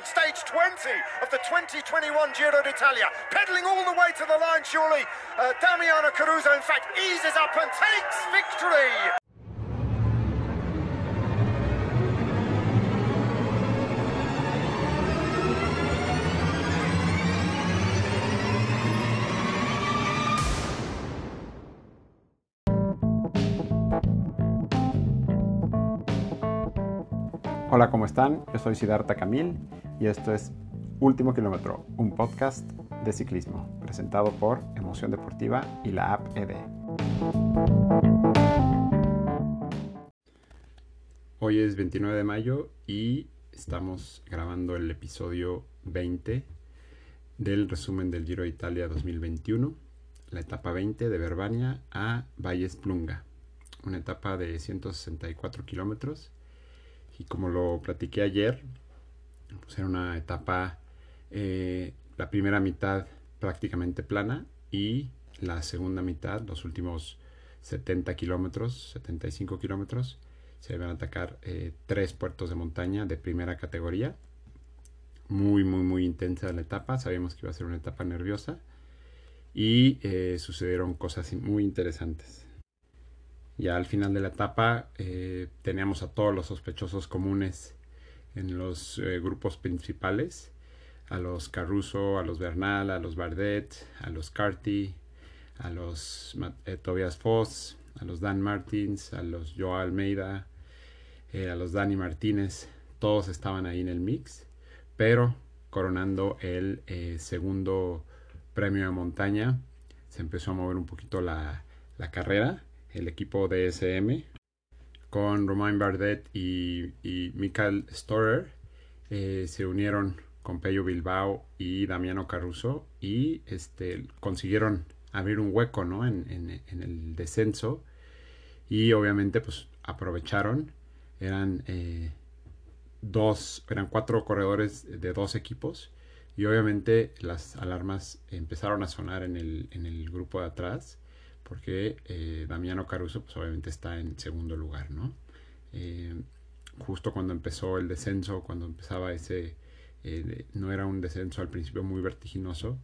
in stage 20 of the 2021 Giro d'Italia. Pedaling all the way to the line, surely. Uh, Damiano Caruso, in fact, eases up and takes victory. Hola, ¿cómo están? Yo soy Siddhartha Camil y esto es Último Kilómetro, un podcast de ciclismo presentado por Emoción Deportiva y la app ED. Hoy es 29 de mayo y estamos grabando el episodio 20 del resumen del Giro de Italia 2021, la etapa 20 de Verbania a Valles Plunga, una etapa de 164 kilómetros y como lo platiqué ayer, pues era una etapa, eh, la primera mitad prácticamente plana y la segunda mitad, los últimos 70 kilómetros, 75 kilómetros, se van a atacar eh, tres puertos de montaña de primera categoría. Muy, muy, muy intensa la etapa. Sabíamos que iba a ser una etapa nerviosa. Y eh, sucedieron cosas muy interesantes. Ya al final de la etapa eh, teníamos a todos los sospechosos comunes en los eh, grupos principales, a los Caruso, a los Bernal, a los Bardet, a los Carty, a los eh, Tobias Foss, a los Dan Martins, a los Joao Almeida, a los Dani Martínez, todos estaban ahí en el mix, pero coronando el segundo premio de montaña, se empezó a mover un poquito la, la carrera el equipo de SM con Romain Bardet y, Mikael Storer eh, se unieron con Pello Bilbao y Damiano Caruso y este, consiguieron abrir un hueco ¿no? en, el descenso. Y obviamente pues aprovecharon. Eran eh, dos eran cuatro corredores de dos equipos. Y obviamente las alarmas empezaron a sonar en el, en el grupo de atrás porque eh, Damiano Caruso pues obviamente está en segundo lugar, ¿no? Eh, justo cuando empezó el descenso, cuando empezaba ese, eh, no era un descenso al principio muy vertiginoso,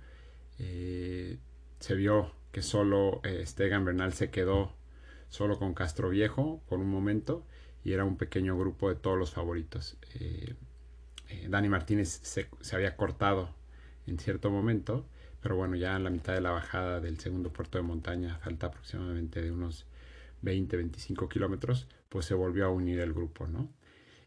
se vio que solo Stegan Bernal se quedó solo con Castro Viejo por un momento y era un pequeño grupo de todos los favoritos. Dani Martínez se, se había cortado en cierto momento pero bueno, ya en la mitad de la bajada del segundo puerto de montaña, falta aproximadamente de unos 20, 25 kilómetros, pues se volvió a unir el grupo, ¿no?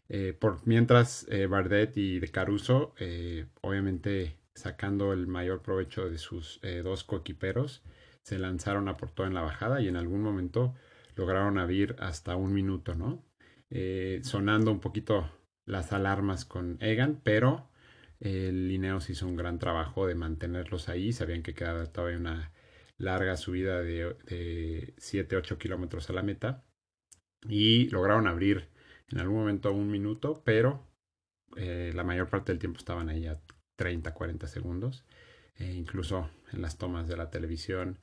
Eh, por mientras eh, Bardet y de Caruso, eh, obviamente sacando el mayor provecho de sus dos coequiperos, se lanzaron a por todo en la bajada y en algún momento lograron abrir hasta un minuto, ¿no? sonando un poquito las alarmas con Egan, pero el Lineos hizo un gran trabajo de mantenerlos ahí. Sabían que quedaba todavía una larga subida de, de 7-8 kilómetros a la meta. Y lograron abrir en algún momento un minuto, pero eh, la mayor parte del tiempo estaban ahí a 30-40 segundos. E incluso en las tomas de la televisión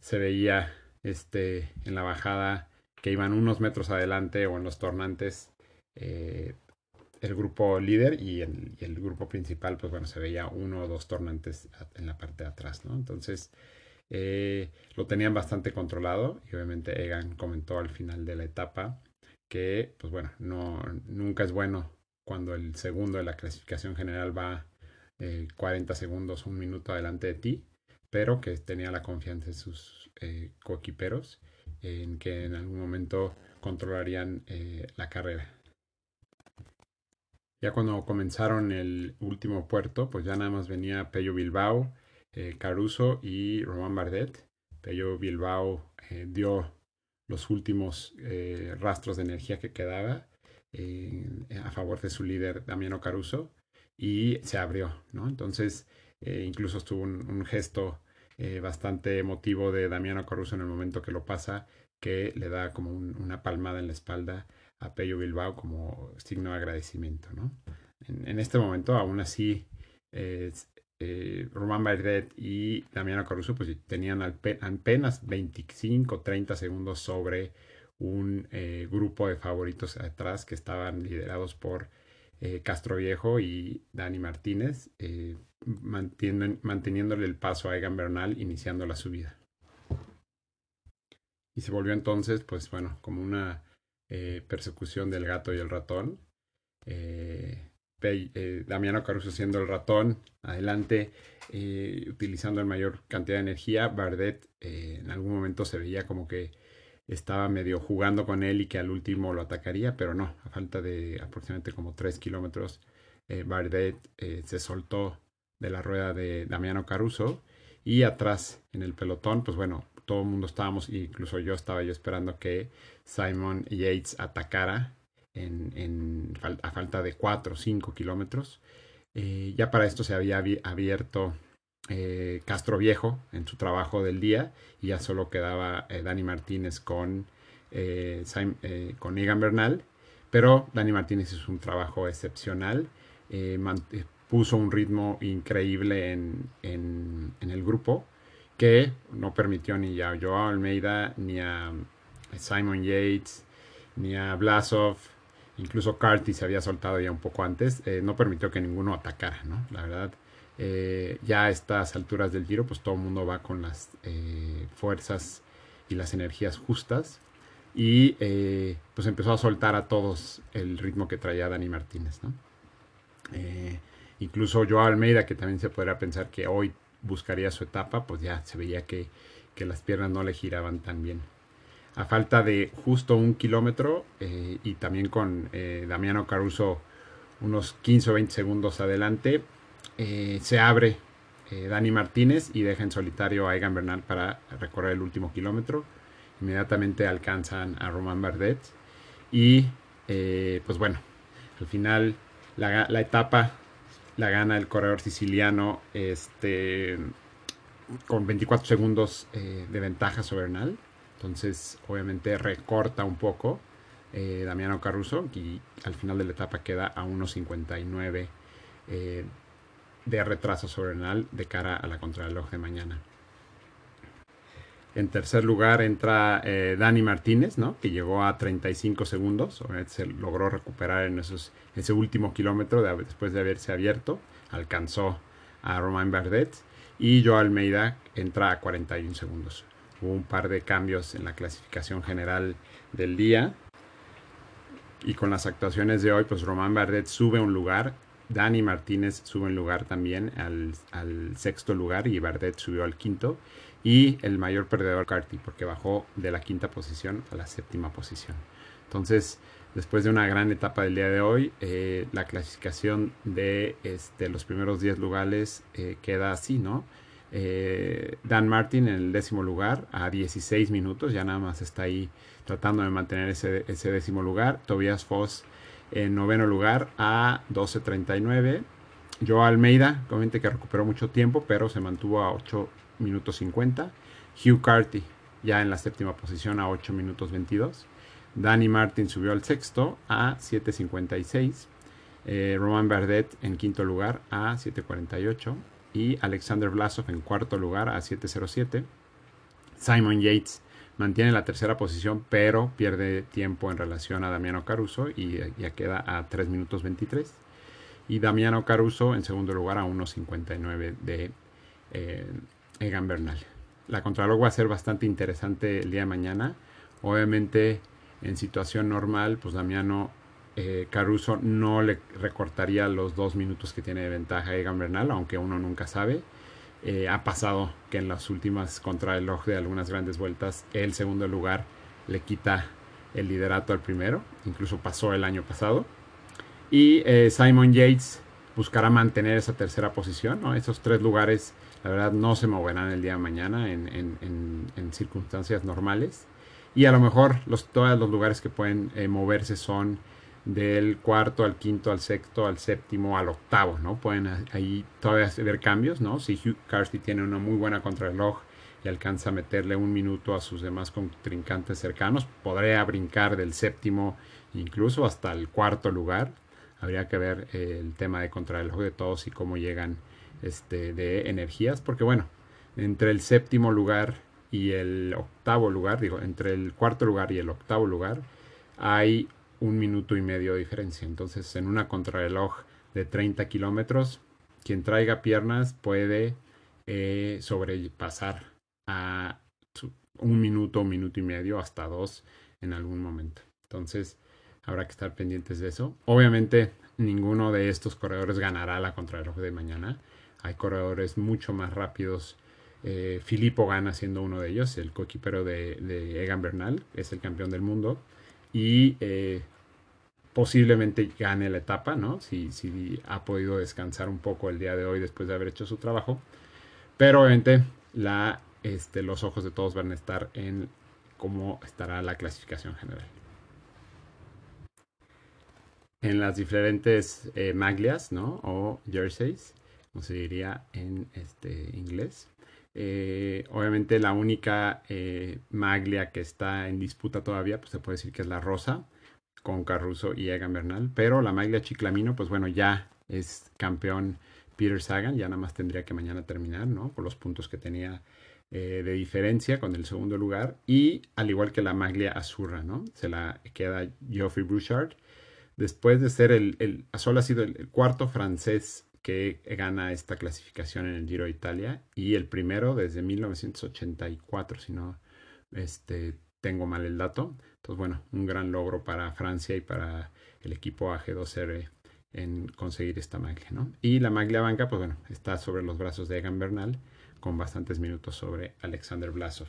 se veía este, en la bajada que iban unos metros adelante o en los tornantes eh, el grupo líder y el, grupo principal, pues bueno, se veía uno o dos tornantes en la parte de atrás, ¿no? Entonces, eh, lo tenían bastante controlado y obviamente Egan comentó al final de la etapa que, pues bueno, no, nunca es bueno cuando el segundo de la clasificación general va 40 eh, segundos, un minuto adelante de ti, pero que tenía la confianza de sus eh, coequiperos en que en algún momento controlarían eh, la carrera. Ya cuando comenzaron el último puerto, pues ya nada más venía Pello Bilbao, eh, Caruso y Román Bardet. Pello Bilbao eh, dio los últimos eh, rastros de energía que quedaba a favor de su líder Damiano Caruso y se abrió, ¿no? Entonces, incluso estuvo un, gesto bastante emotivo de Damiano Caruso en el momento que lo pasa, que le da como una palmada en la espalda a Pello Bilbao como signo de agradecimiento. ¿no? En, este momento, aún así, eh, Román Bardet y Damiano Caruso pues, tenían apenas 25, 30 segundos sobre un eh, grupo de favoritos atrás que estaban liderados por eh, Castro Viejo y Dani Martínez, manteniéndole el paso a Egan Bernal iniciando la subida. Y se volvió entonces, pues bueno, como una eh, persecución del gato y el ratón. Eh, eh, Damiano Caruso siendo el ratón, adelante, utilizando la mayor cantidad de energía. Bardet en algún momento se veía como que estaba medio jugando con él y que al último lo atacaría, pero no, a falta de aproximadamente como 3 kilómetros, Bardet se soltó de la rueda de Damiano Caruso y atrás en el pelotón, pues bueno, todo el mundo estábamos, incluso yo estaba yo esperando que Simon Yates atacara a falta de 4 o 5 kilómetros. Eh, ya para esto se había abierto eh, Castro Viejo en su trabajo del día y ya solo quedaba eh, Dani Martínez con, con Egan Bernal. Pero Dani Martínez hizo un trabajo excepcional, puso un ritmo increíble en, en el grupo que no permitió ni a Joao Almeida, ni a Simon Yates, ni a Blasov, incluso Carty se había soltado ya un poco antes, eh, no permitió que ninguno atacara, ¿no? La verdad, eh, ya a estas alturas del giro, pues todo el mundo va con las eh, fuerzas y las energías justas. Y pues empezó a soltar a todos el ritmo que traía Dani Martínez, ¿no? incluso Joao Almeida, que también se podría pensar que hoy buscaría su etapa, pues ya se veía que, las piernas no le giraban tan bien. A falta de justo un kilómetro eh, y también con eh, Damiano Caruso unos 15 o 20 segundos adelante, eh, se abre Dani Martínez y deja en solitario a Egan Bernal para recorrer el último kilómetro. Inmediatamente alcanzan a Roman Bardet y pues bueno, al final la, la etapa la gana el corredor siciliano este, con 24 segundos eh, de ventaja sobre. Entonces, obviamente recorta un poco eh, Damiano Caruso y al final de la etapa queda a 1.59 eh, de retraso sobre de cara a la contrarreloj de mañana. En tercer lugar entra eh, Dani Martínez, ¿no? que llegó a 35 segundos. Se logró recuperar en ese último kilómetro después de haberse abierto. Alcanzó a Romain Bardet. Y Joao Almeida entra a 41 segundos. Hubo un par de cambios en la clasificación general del día. Y con las actuaciones de hoy, pues Romain Bardet sube un lugar. Dani Martínez sube un lugar también al, al sexto lugar y Bardet subió al quinto y el mayor perdedor Carty porque bajó de la quinta posición a la séptima posición. Entonces, después de una gran etapa del día de hoy, eh, la clasificación de este, los primeros 10 lugares eh, queda así, ¿no? Eh, Dan Martin en el décimo lugar a 16 minutos, ya nada más está ahí tratando de mantener ese, ese décimo lugar. Tobias Foss en noveno lugar a 12.39. Joe Almeida, obviamente que recuperó mucho tiempo, pero se mantuvo a 8 minutos 50. Hugh Carty ya en la séptima posición a 8 minutos 22. Danny Martin subió al sexto a 7.56. Eh, Roman Bardet en quinto lugar a 7.48. Y Alexander Vlasov en cuarto lugar a 7.07. Simon Yates mantiene la tercera posición, pero pierde tiempo en relación a Damiano Caruso y ya queda a 3 minutos 23. Y Damiano Caruso en segundo lugar a 1.59 de eh, Egan Bernal. La Contralog va a ser bastante interesante el día de mañana. Obviamente, en situación normal, pues Damiano eh, Caruso no le recortaría los dos minutos que tiene de ventaja a Egan Bernal, aunque uno nunca sabe. Eh, ha pasado que en las últimas contrarreloj de algunas grandes vueltas, el segundo lugar le quita el liderato al primero. Incluso pasó el año pasado. Y eh, Simon Yates buscará mantener esa tercera posición. Esos tres lugares la verdad no se moverán el día de mañana en, circunstancias normales. Y a lo mejor los, todos los lugares que pueden eh, moverse son del cuarto al quinto, al sexto, al séptimo, al octavo, ¿no? Pueden ahí todavía ver cambios, ¿no? Si Hugh Carty tiene una muy buena contrarreloj y alcanza a meterle un minuto a sus demás contrincantes cercanos, podría brincar del séptimo incluso hasta el cuarto lugar. Habría que ver eh, el tema de contrarreloj de todos y cómo llegan este, de energías, porque bueno, entre el séptimo lugar y el octavo lugar, digo, entre el cuarto lugar y el octavo lugar, hay un minuto y medio de diferencia. Entonces, en una contrarreloj de 30 kilómetros, quien traiga piernas puede eh, sobrepasar a un minuto, un minuto y medio, hasta dos en algún momento. Entonces, habrá que estar pendientes de eso. Obviamente, ninguno de estos corredores ganará la contrarreloj de mañana. Hay corredores mucho más rápidos. Eh, Filippo gana siendo uno de ellos, el coequipero de, de, Egan Bernal, es el campeón del mundo. Y eh, posiblemente gane la etapa, ¿no? Si, ha podido descansar un poco el día de hoy después de haber hecho su trabajo. Pero obviamente este, los ojos de todos van a estar en cómo estará la clasificación general. En las diferentes eh, maglias, ¿no? O jerseys, como se diría en este inglés. Eh, obviamente la única eh, maglia que está en disputa todavía, pues se puede decir que es la rosa, con Caruso y Egan Bernal. Pero la maglia Chiclamino, pues bueno, ya es campeón Peter Sagan, ya nada más tendría que mañana terminar, ¿no? Por los puntos que tenía de diferencia con el segundo lugar. Y al igual que la maglia azurra, ¿no? Se la queda Geoffrey Bouchard. Después de ser el, el ha sido el cuarto francés que gana esta clasificación en el Giro de Italia y el primero desde 1984, si no este, tengo mal el dato. Entonces, bueno, un gran logro para Francia y para el equipo AG2R en conseguir esta maglia, ¿no? Y la maglia banca, pues bueno, está sobre los brazos de Egan Bernal, con bastantes minutos sobre Alexander Blasov.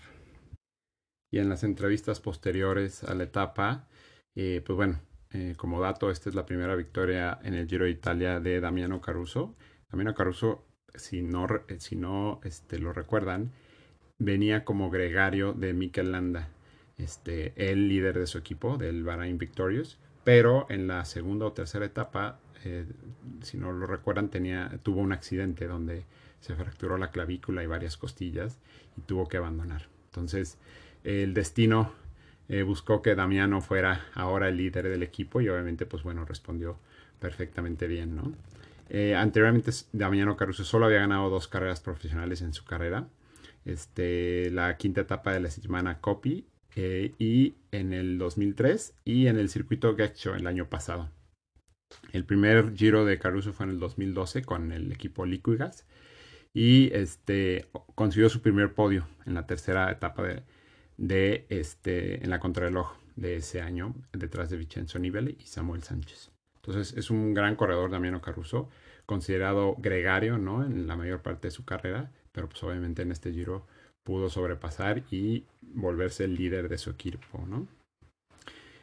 Y en las entrevistas posteriores a la etapa, eh, pues bueno, eh, como dato, esta es la primera victoria en el Giro de Italia de Damiano Caruso. Damiano Caruso, si no, eh, si no este, lo recuerdan, venía como gregario de Mikel Landa, este, el líder de su equipo, del Bahrain Victorious, pero en la segunda o tercera etapa eh, si no lo recuerdan, tenía, tuvo un accidente donde se fracturó la clavícula y varias costillas y tuvo que abandonar. Entonces, el destino eh, buscó que Damiano fuera ahora el líder del equipo y obviamente, pues bueno, respondió perfectamente bien, ¿no? Eh, anteriormente, Damiano Caruso solo había ganado dos carreras profesionales en su carrera. Este, la quinta etapa de la semana Copy y en el 2003 y en el circuito Getcho el año pasado. El primer Giro de Caruso fue en el 2012 con el equipo Liquigas y este, consiguió su primer podio en la tercera etapa de, este, en la contrarreloj de ese año detrás de Vincenzo Nibali y Samuel Sánchez. Entonces es un gran corredor Damiano Caruso, considerado gregario ¿no? en la mayor parte de su carrera, pero pues obviamente en este Giro pudo sobrepasar y volverse el líder de su equipo, ¿no?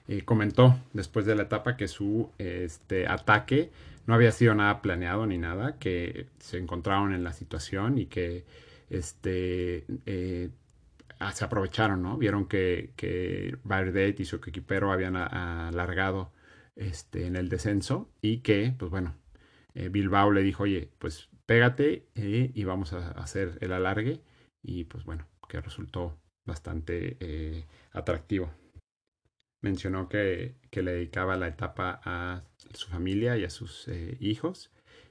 Eh, comentó después de la etapa que su este, ataque no había sido nada planeado ni nada, que se encontraron en la situación y que este, eh, se aprovecharon, ¿no? Vieron que, que y su equipero habían alargado este, en el descenso y que, pues bueno, eh, Bilbao le dijo, oye, pues pégate y vamos a hacer el alargue y pues bueno, que resultó bastante atractivo mencionó que, le dedicaba la etapa a su familia y a sus eh, hijos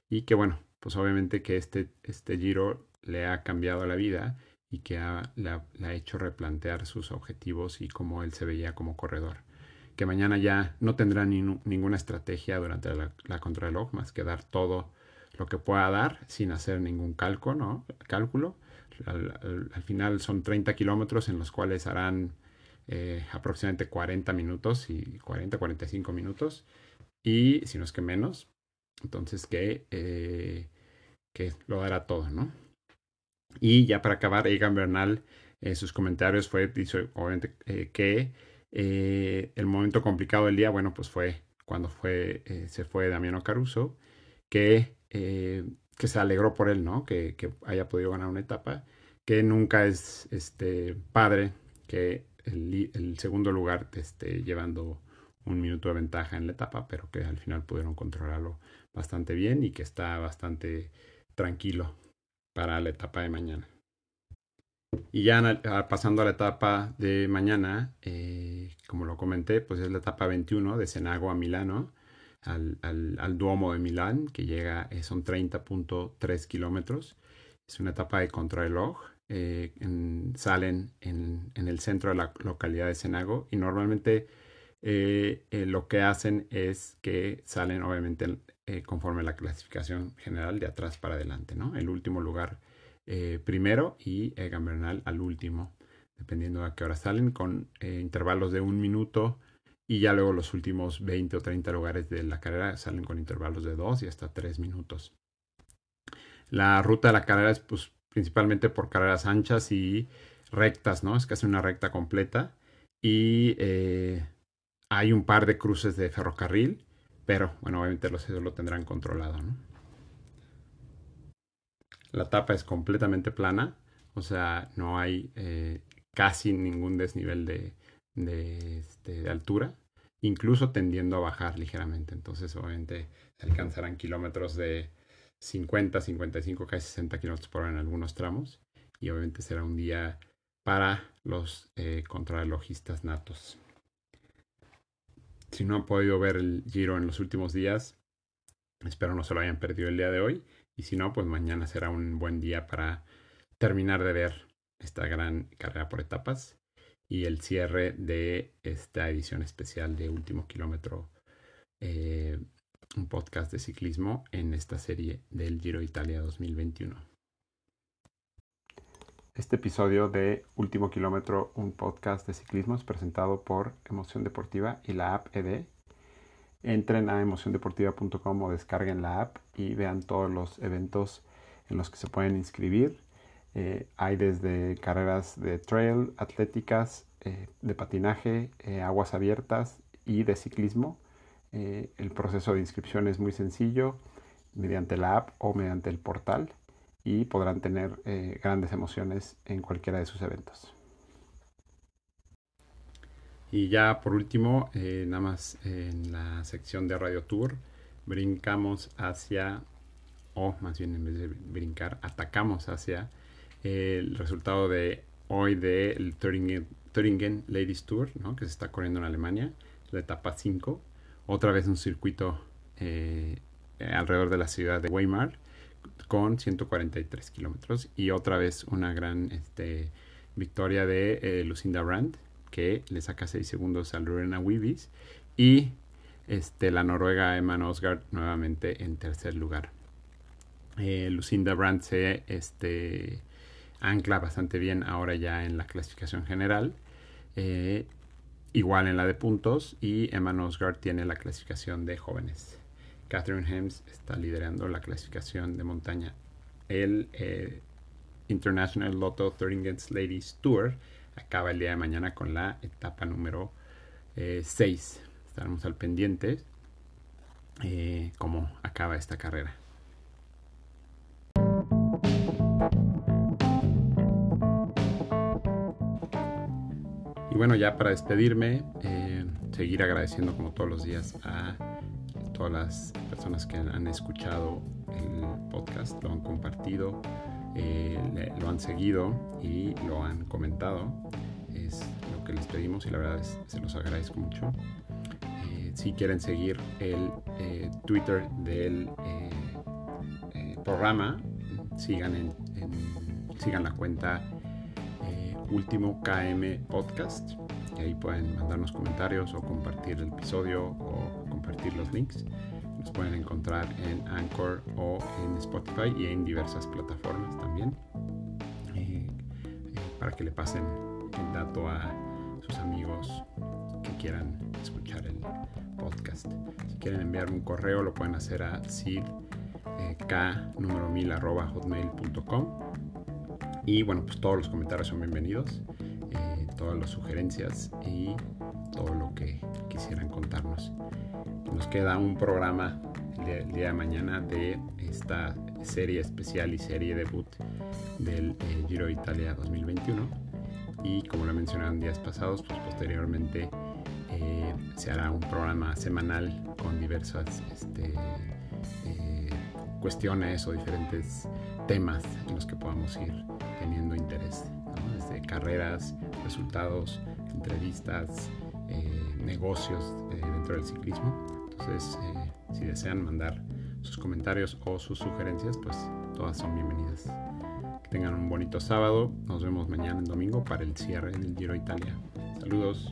y que bueno, pues obviamente que este, este giro le ha cambiado la vida y que le, ha, hecho replantear sus objetivos y cómo él se veía como corredor. Que mañana ya no tendrá ninguna estrategia durante la, la, contrarreloj más que dar todo lo que pueda dar sin hacer ningún cálculo. ¿no? cálculo. Al, al final son 30 kilómetros en los cuales harán eh, aproximadamente 40 minutos y 40, 45 minutos. Y si no es que menos, entonces que, eh, que lo dará todo, ¿no? Y ya para acabar, Egan Bernal, eh, sus comentarios fue, dice, obviamente, que el momento complicado del día, bueno, pues fue cuando fue, se fue Damiano Caruso, que, que se alegró por él, ¿no? Que, que, haya podido ganar una etapa, que nunca es este, padre que el, segundo lugar este, llevando un minuto de ventaja en la etapa, pero que al final pudieron controlarlo bastante bien y que está bastante tranquilo para la etapa de mañana. Y ya pasando a la etapa de mañana, eh, como lo comenté, pues es la etapa 21 de Senago a Milano, al, al, Duomo de Milán, que llega, eh, son 30.3 kilómetros. Es una etapa de contrarreloj eh, salen en, el centro de la localidad de Senago y normalmente eh, eh, lo que hacen es que salen obviamente eh, conforme la clasificación general de atrás para adelante, ¿no? El último lugar primero y Egan Bernal al último, dependiendo a qué hora salen, con intervalos de un minuto y ya luego los últimos 20 o 30 lugares de la carrera salen con intervalos de dos y hasta tres minutos. La ruta de la carrera es pues, principalmente por carreras anchas y rectas, ¿no? Es casi una recta completa. Y hay un par de cruces de ferrocarril, pero bueno, obviamente los eso lo tendrán controlado. La tapa es completamente plana, o sea, no hay eh, casi ningún desnivel de, este, de, altura, incluso tendiendo a bajar ligeramente. Entonces, obviamente, alcanzarán kilómetros de 50, 55, casi 60 kilómetros por hora en algunos tramos. Y obviamente será un día para los eh, contrarrelojistas natos. Si no han podido ver el Giro en los últimos días, espero no se lo hayan perdido el día de hoy. Y si no, pues mañana será un buen día para terminar de ver esta gran carrera por etapas y el cierre de esta edición especial de Último Kilómetro, eh, un podcast de ciclismo en esta serie del Giro Italia 2021. Este episodio de Último Kilómetro, un podcast de ciclismo, es presentado por Emoción Deportiva y la app ED. Entren a emociondeportiva.com o descarguen la app y vean todos los eventos en los que se pueden inscribir. Eh, hay desde carreras de trail, atléticas, eh, de patinaje, eh, aguas abiertas y de ciclismo. el proceso de inscripción es muy sencillo mediante la app o mediante el portal y podrán tener eh, grandes emociones en cualquiera de sus eventos. Y ya por último, eh, nada más en la sección de Radio Tour, brincamos hacia, o más bien en vez de brincar, atacamos hacia el resultado de hoy del Thuringen, Ladies Tour, ¿no? que se está corriendo en Alemania, la etapa 5, otra vez un circuito eh, alrededor de la ciudad de Weimar con 143 kilómetros. Y otra vez una gran este, victoria de eh, Lucinda Brandt, que le saca 6 segundos a Lorena Wiebes. Y este, la noruega Emma Osgard nuevamente en tercer lugar. Eh, Lucinda Brandt se este, ancla bastante bien ahora ya en la clasificación general. Eh, igual en la de puntos. Y Emma Osgard tiene la clasificación de jóvenes. Catherine Hems está liderando la clasificación de montaña. El eh, International Lotto Thuringen Ladies Tour acaba el día de mañana con la etapa número 6. Eh, Estaremos al pendiente eh, cómo acaba esta carrera. Y bueno, ya para despedirme, seguir agradeciendo como todos los días a todas las personas que han escuchado el podcast, lo han compartido, eh, lo han seguido y lo han comentado. Es lo que les pedimos y la verdad se los agradezco mucho. Eh, si quieren seguir el eh, Twitter del programa, sigan, sigan la cuenta Último KM Podcast y ahí pueden mandarnos comentarios o compartir el episodio o compartir los links. Los pueden encontrar en Anchor o en Spotify y en diversas plataformas también. Eh, eh, para que le pasen el dato a sus amigos que quieran escuchar el podcast. Si quieren enviar un correo lo pueden hacer a sid eh, k número 1000 arroba hotmail.com y bueno pues todos los comentarios son bienvenidos todas las sugerencias y todo lo que quisieran contarnos nos queda un programa el día, de mañana de esta serie especial y serie debut del eh, Giro Italia 2021. Y como lo mencionado en días pasados, pues posteriormente eh, se hará un programa semanal con diversas este, eh, cuestiones o diferentes temas en los que podamos ir teniendo interés. Desde carreras, resultados, entrevistas, negocios dentro del ciclismo entonces, eh, si desean mandar sus comentarios o sus sugerencias, pues todas son bienvenidas. Que tengan un bonito sábado. Nos vemos mañana en domingo para el cierre del Giro Italia. Saludos.